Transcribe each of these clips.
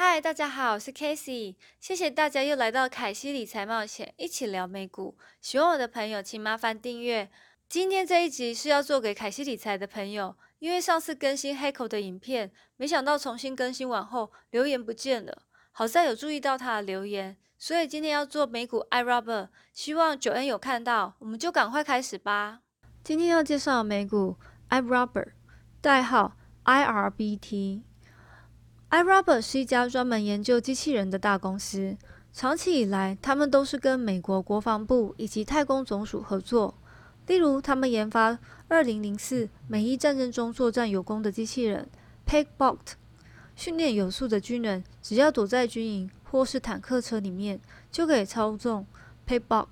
嗨，大家好，我是 Casey，谢谢大家又来到凯西理财冒险，一起聊美股。喜欢我的朋友，请麻烦订阅。今天这一集是要做给凯西理财的朋友，因为上次更新黑口的影片，没想到重新更新完后留言不见了，好在有注意到他的留言，所以今天要做美股 I Rubber 希望九恩有看到，我们就赶快开始吧。今天要介绍美股 I Rubber，代号 IRBT。iRobot 是一家专门研究机器人的大公司。长期以来，他们都是跟美国国防部以及太空总署合作。例如，他们研发2004美伊战争中作战有功的机器人 Pegbot，训练有素的军人只要躲在军营或是坦克车里面，就可以操纵 Pegbot，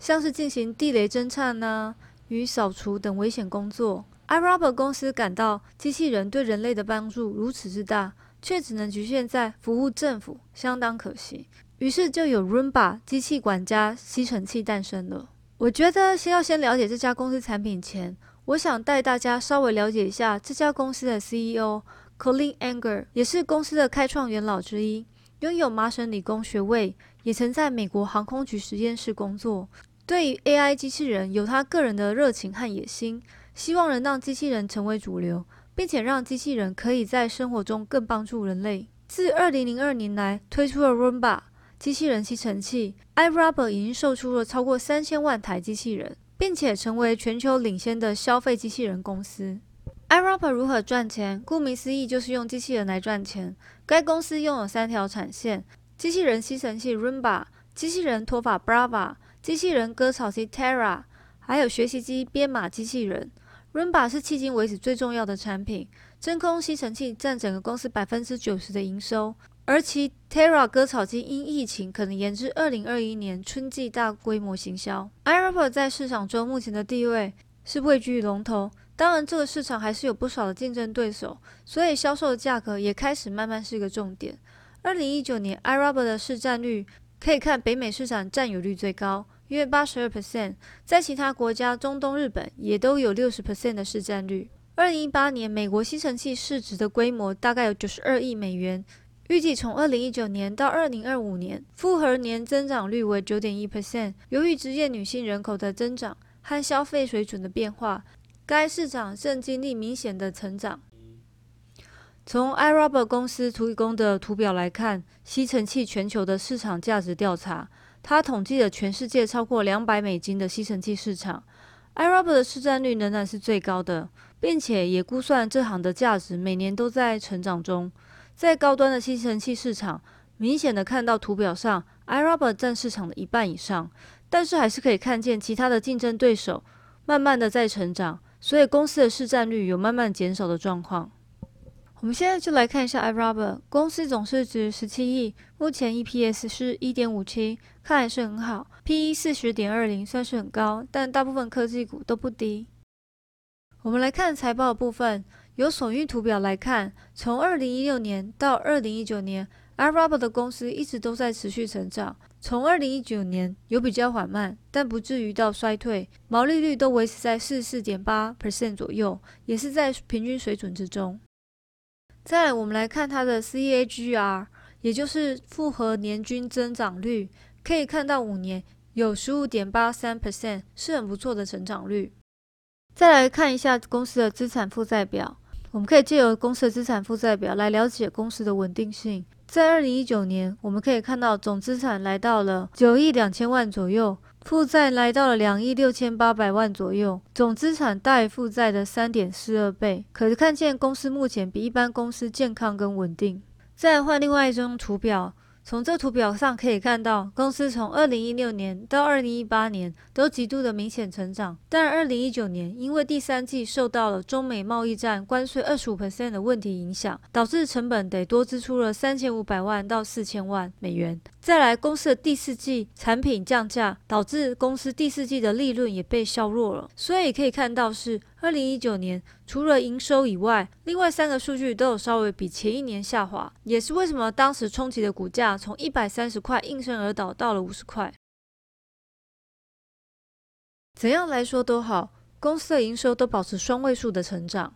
像是进行地雷侦探呐与扫除等危险工作。iRobot 公司感到机器人对人类的帮助如此之大。却只能局限在服务政府，相当可惜。于是就有 Roomba 机器管家吸尘器诞生了。我觉得先要先了解这家公司产品前，我想带大家稍微了解一下这家公司的 CEO Colin Anger，也是公司的开创元老之一，拥有麻省理工学位，也曾在美国航空局实验室工作。对于 AI 机器人有他个人的热情和野心，希望能让机器人成为主流。并且让机器人可以在生活中更帮助人类。自二零零二年来推出了 Roomba 机器人吸尘器，iRobber 已经售出了超过三千万台机器人，并且成为全球领先的消费机器人公司。iRobber 如何赚钱？顾名思义，就是用机器人来赚钱。该公司拥有三条产线：机器人吸尘器 Roomba、机器人拖把 Brava、机器人割草机 Terra，还有学习机编码机器人。Roomba 是迄今为止最重要的产品，真空吸尘器占整个公司百分之九十的营收，而其 Terra 割草机因疫情可能延至二零二一年春季大规模行销。iRobber 在市场中目前的地位是位居龙头，当然这个市场还是有不少的竞争对手，所以销售的价格也开始慢慢是一个重点。二零一九年 iRobber 的市占率可以看北美市场占有率最高。约八十二 percent，在其他国家，中东、日本也都有六十 percent 的市占率。二零一八年，美国吸尘器市值的规模大概有九十二亿美元，预计从二零一九年到二零二五年，复合年增长率为九点一 percent。由于职业女性人口的增长和消费水准的变化，该市场正经历明显的成长。从 iRobber 公司提供的图表来看，吸尘器全球的市场价值调查。他统计了全世界超过两百美金的吸尘器市场，iRob 的市占率仍然是最高的，并且也估算这行的价值每年都在成长中。在高端的吸尘器市场，明显的看到图表上 iRob 占市场的一半以上，但是还是可以看见其他的竞争对手慢慢的在成长，所以公司的市占率有慢慢减少的状况。我们现在就来看一下 iRobber 公司总市值十七亿，目前 EPS 是一点五七，看来是很好，PE 四十点二零算是很高，但大部分科技股都不低。我们来看财报部分，由首运图表来看，从二零一六年到二零一九年，iRobber 的公司一直都在持续成长，从二零一九年有比较缓慢，但不至于到衰退，毛利率都维持在四十四点八 percent 左右，也是在平均水准之中。再来，我们来看它的 CAGR，也就是复合年均增长率，可以看到五年有十五点八三 percent，是很不错的成长率。再来看一下公司的资产负债表，我们可以借由公司的资产负债表来了解公司的稳定性。在二零一九年，我们可以看到总资产来到了九亿两千万左右。负债来到了两亿六千八百万左右，总资产大于负债的三点四二倍。可是看见公司目前比一般公司健康跟稳定。再换另外一张图表，从这图表上可以看到，公司从二零一六年到二零一八年都极度的明显成长，但二零一九年因为第三季受到了中美贸易战关税二十五 percent 的问题影响，导致成本得多支出了三千五百万到四千万美元。再来，公司的第四季产品降价，导致公司第四季的利润也被削弱了。所以可以看到，是二零一九年除了营收以外，另外三个数据都有稍微比前一年下滑，也是为什么当时冲击的股价从一百三十块应声而倒到了五十块。怎样来说都好，公司的营收都保持双位数的成长。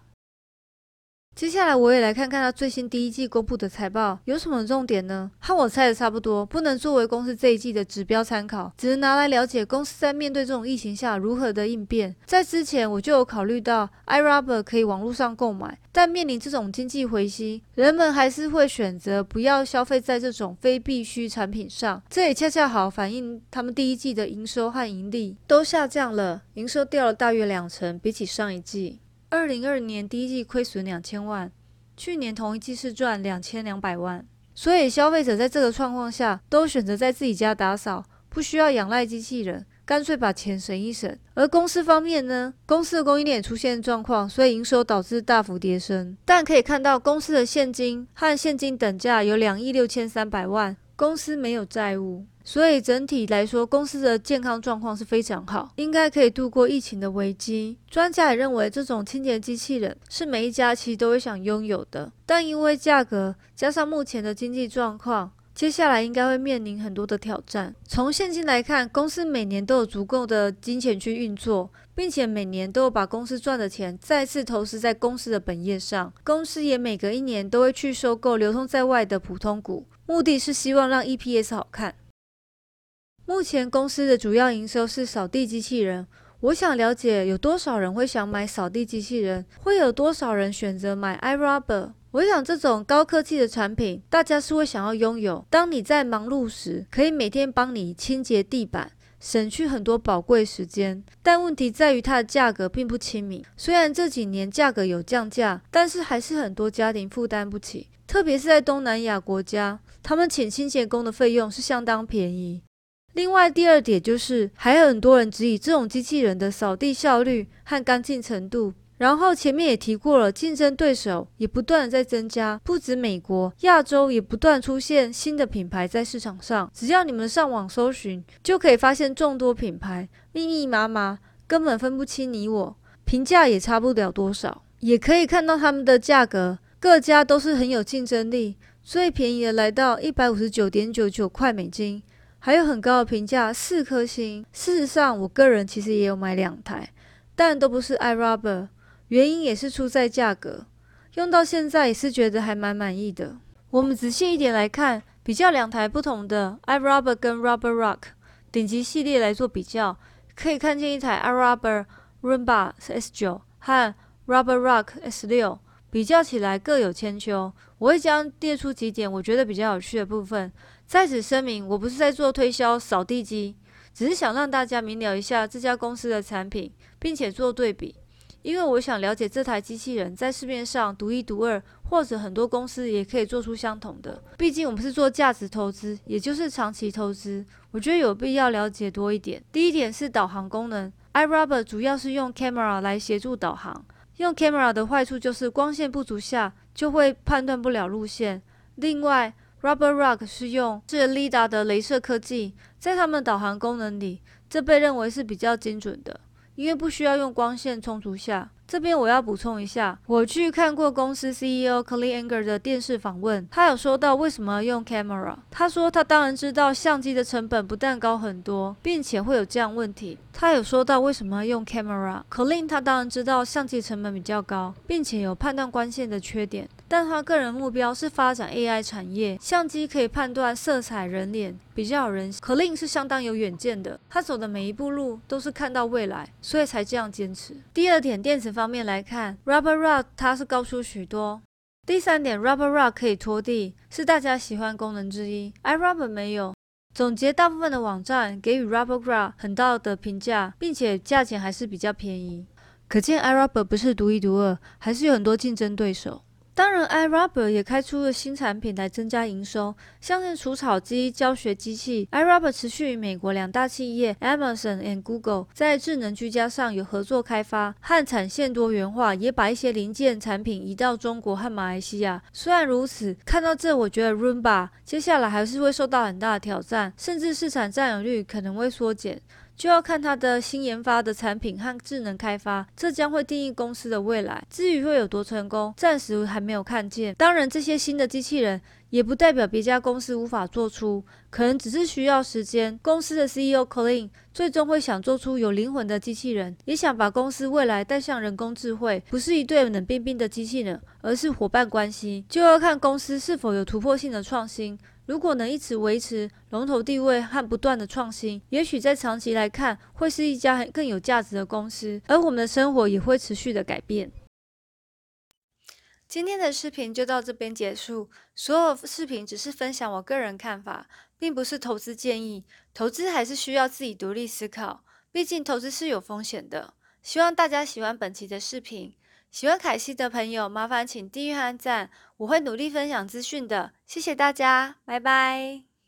接下来我也来看看它最新第一季公布的财报有什么重点呢？和我猜的差不多，不能作为公司这一季的指标参考，只能拿来了解公司在面对这种疫情下如何的应变。在之前我就有考虑到 iRubber 可以网络上购买，但面临这种经济回吸，人们还是会选择不要消费在这种非必需产品上。这也恰恰好反映他们第一季的营收和盈利都下降了，营收掉了大约两成，比起上一季。二零二年第一季亏损两千万，去年同一季是赚两千两百万。所以消费者在这个状况下，都选择在自己家打扫，不需要仰赖机器人，干脆把钱省一省。而公司方面呢，公司的供应链出现状况，所以营收导致大幅跌升。但可以看到，公司的现金和现金等价有两亿六千三百万，公司没有债务。所以整体来说，公司的健康状况是非常好，应该可以度过疫情的危机。专家也认为，这种清洁机器人是每一家其实都会想拥有的，但因为价格加上目前的经济状况，接下来应该会面临很多的挑战。从现金来看，公司每年都有足够的金钱去运作，并且每年都有把公司赚的钱再次投资在公司的本业上。公司也每隔一年都会去收购流通在外的普通股，目的是希望让 EPS 好看。目前公司的主要营收是扫地机器人。我想了解有多少人会想买扫地机器人，会有多少人选择买 iRubber。我想这种高科技的产品，大家是会想要拥有。当你在忙碌时，可以每天帮你清洁地板，省去很多宝贵时间。但问题在于它的价格并不亲民。虽然这几年价格有降价，但是还是很多家庭负担不起。特别是在东南亚国家，他们请清洁工的费用是相当便宜。另外，第二点就是，还有很多人质疑这种机器人的扫地效率和干净程度。然后前面也提过了，竞争对手也不断的在增加，不止美国，亚洲也不断出现新的品牌在市场上。只要你们上网搜寻，就可以发现众多品牌，密密麻麻，根本分不清你我，评价也差不了多少。也可以看到他们的价格，各家都是很有竞争力，最便宜的来到一百五十九点九九块美金。还有很高的评价，四颗星。事实上，我个人其实也有买两台，但都不是 iRubber，原因也是出在价格。用到现在也是觉得还蛮满意的。我们仔细一点来看，比较两台不同的 iRubber 跟 Rubber Rock 顶级系列来做比较，可以看见一台 iRubber rumba S9 和 Rubber Rock S6，比较起来各有千秋。我会将列出几点我觉得比较有趣的部分。在此声明，我不是在做推销扫地机，只是想让大家明了一下这家公司的产品，并且做对比。因为我想了解这台机器人在市面上独一无二，或者很多公司也可以做出相同的。毕竟我们是做价值投资，也就是长期投资，我觉得有必要了解多一点。第一点是导航功能，iRubber 主要是用 camera 来协助导航。用 camera 的坏处就是光线不足下就会判断不了路线。另外，Rubber Rock 是用是 LIDA 的镭射科技，在他们导航功能里，这被认为是比较精准的，因为不需要用光线充足下。这边我要补充一下，我去看过公司 CEO Colin Anger 的电视访问，他有说到为什么用 camera。他说他当然知道相机的成本不但高很多，并且会有这样问题。他有说到为什么用 camera。Colin 他当然知道相机成本比较高，并且有判断光线的缺点。但他个人目标是发展 AI 产业，相机可以判断色彩、人脸，比较有人。可令是相当有远见的，他走的每一步路都是看到未来，所以才这样坚持。第二点，电池方面来看，Rubber Rock 它是高出许多。第三点，Rubber Rock 可以拖地，是大家喜欢功能之一。iRubber 没有。总结，大部分的网站给予 Rubber Rock 很大的评价，并且价钱还是比较便宜，可见 iRubber 不是独一无二，还是有很多竞争对手。当然，iRubber 也开出了新产品来增加营收，像是除草机、教学机器。iRubber 持续与美国两大企业 Amazon and Google 在智能居家上有合作开发和产线多元化，也把一些零件产品移到中国和马来西亚。虽然如此，看到这，我觉得 Roomba 接下来还是会受到很大的挑战，甚至市场占有率可能会缩减。就要看它的新研发的产品和智能开发，这将会定义公司的未来。至于会有多成功，暂时还没有看见。当然，这些新的机器人也不代表别家公司无法做出，可能只是需要时间。公司的 CEO Colin 最终会想做出有灵魂的机器人，也想把公司未来带向人工智慧，不是一对冷冰冰的机器人，而是伙伴关系。就要看公司是否有突破性的创新。如果能一直维持龙头地位和不断的创新，也许在长期来看会是一家更有价值的公司，而我们的生活也会持续的改变。今天的视频就到这边结束，所有视频只是分享我个人看法，并不是投资建议。投资还是需要自己独立思考，毕竟投资是有风险的。希望大家喜欢本期的视频。喜欢凯西的朋友，麻烦请订阅、按赞，我会努力分享资讯的。谢谢大家，拜拜。